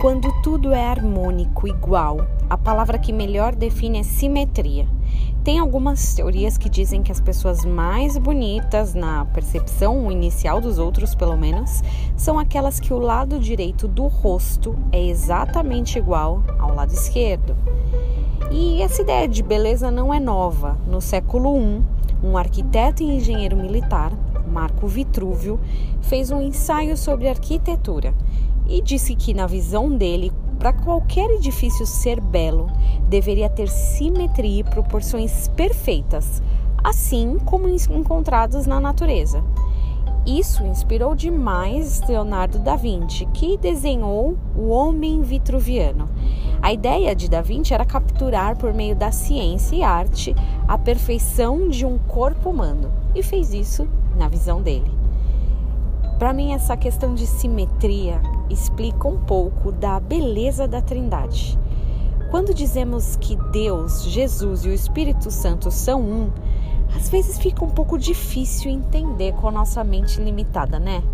quando tudo é harmônico, igual. A palavra que melhor define é simetria. Tem algumas teorias que dizem que as pessoas mais bonitas, na percepção inicial dos outros, pelo menos, são aquelas que o lado direito do rosto é exatamente igual ao lado esquerdo. E essa ideia de beleza não é nova. No século I, um arquiteto e engenheiro militar, Marco Vitrúvio, fez um ensaio sobre arquitetura e disse que, na visão dele, para qualquer edifício ser belo, deveria ter simetria e proporções perfeitas, assim como encontrados na natureza. Isso inspirou demais Leonardo da Vinci, que desenhou o Homem Vitruviano. A ideia de Da Vinci era capturar, por meio da ciência e arte, a perfeição de um corpo humano, e fez isso na visão dele. Para mim, essa questão de simetria explica um pouco da beleza da Trindade. Quando dizemos que Deus, Jesus e o Espírito Santo são um, às vezes fica um pouco difícil entender com a nossa mente limitada, né?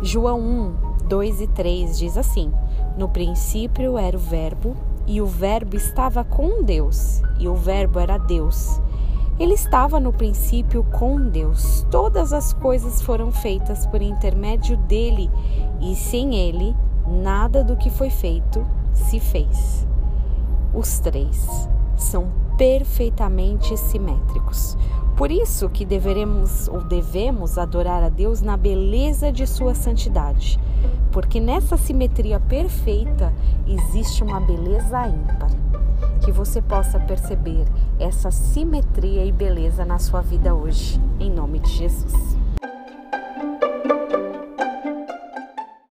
João 1, 2 e 3 diz assim: No princípio era o Verbo, e o Verbo estava com Deus, e o Verbo era Deus. Ele estava no princípio com Deus. Todas as coisas foram feitas por intermédio dele, e sem ele, nada do que foi feito se fez. Os três são perfeitamente simétricos. Por isso que deveremos ou devemos adorar a Deus na beleza de sua santidade, porque nessa simetria perfeita existe uma beleza ímpar que você possa perceber essa simetria e beleza na sua vida hoje, em nome de Jesus.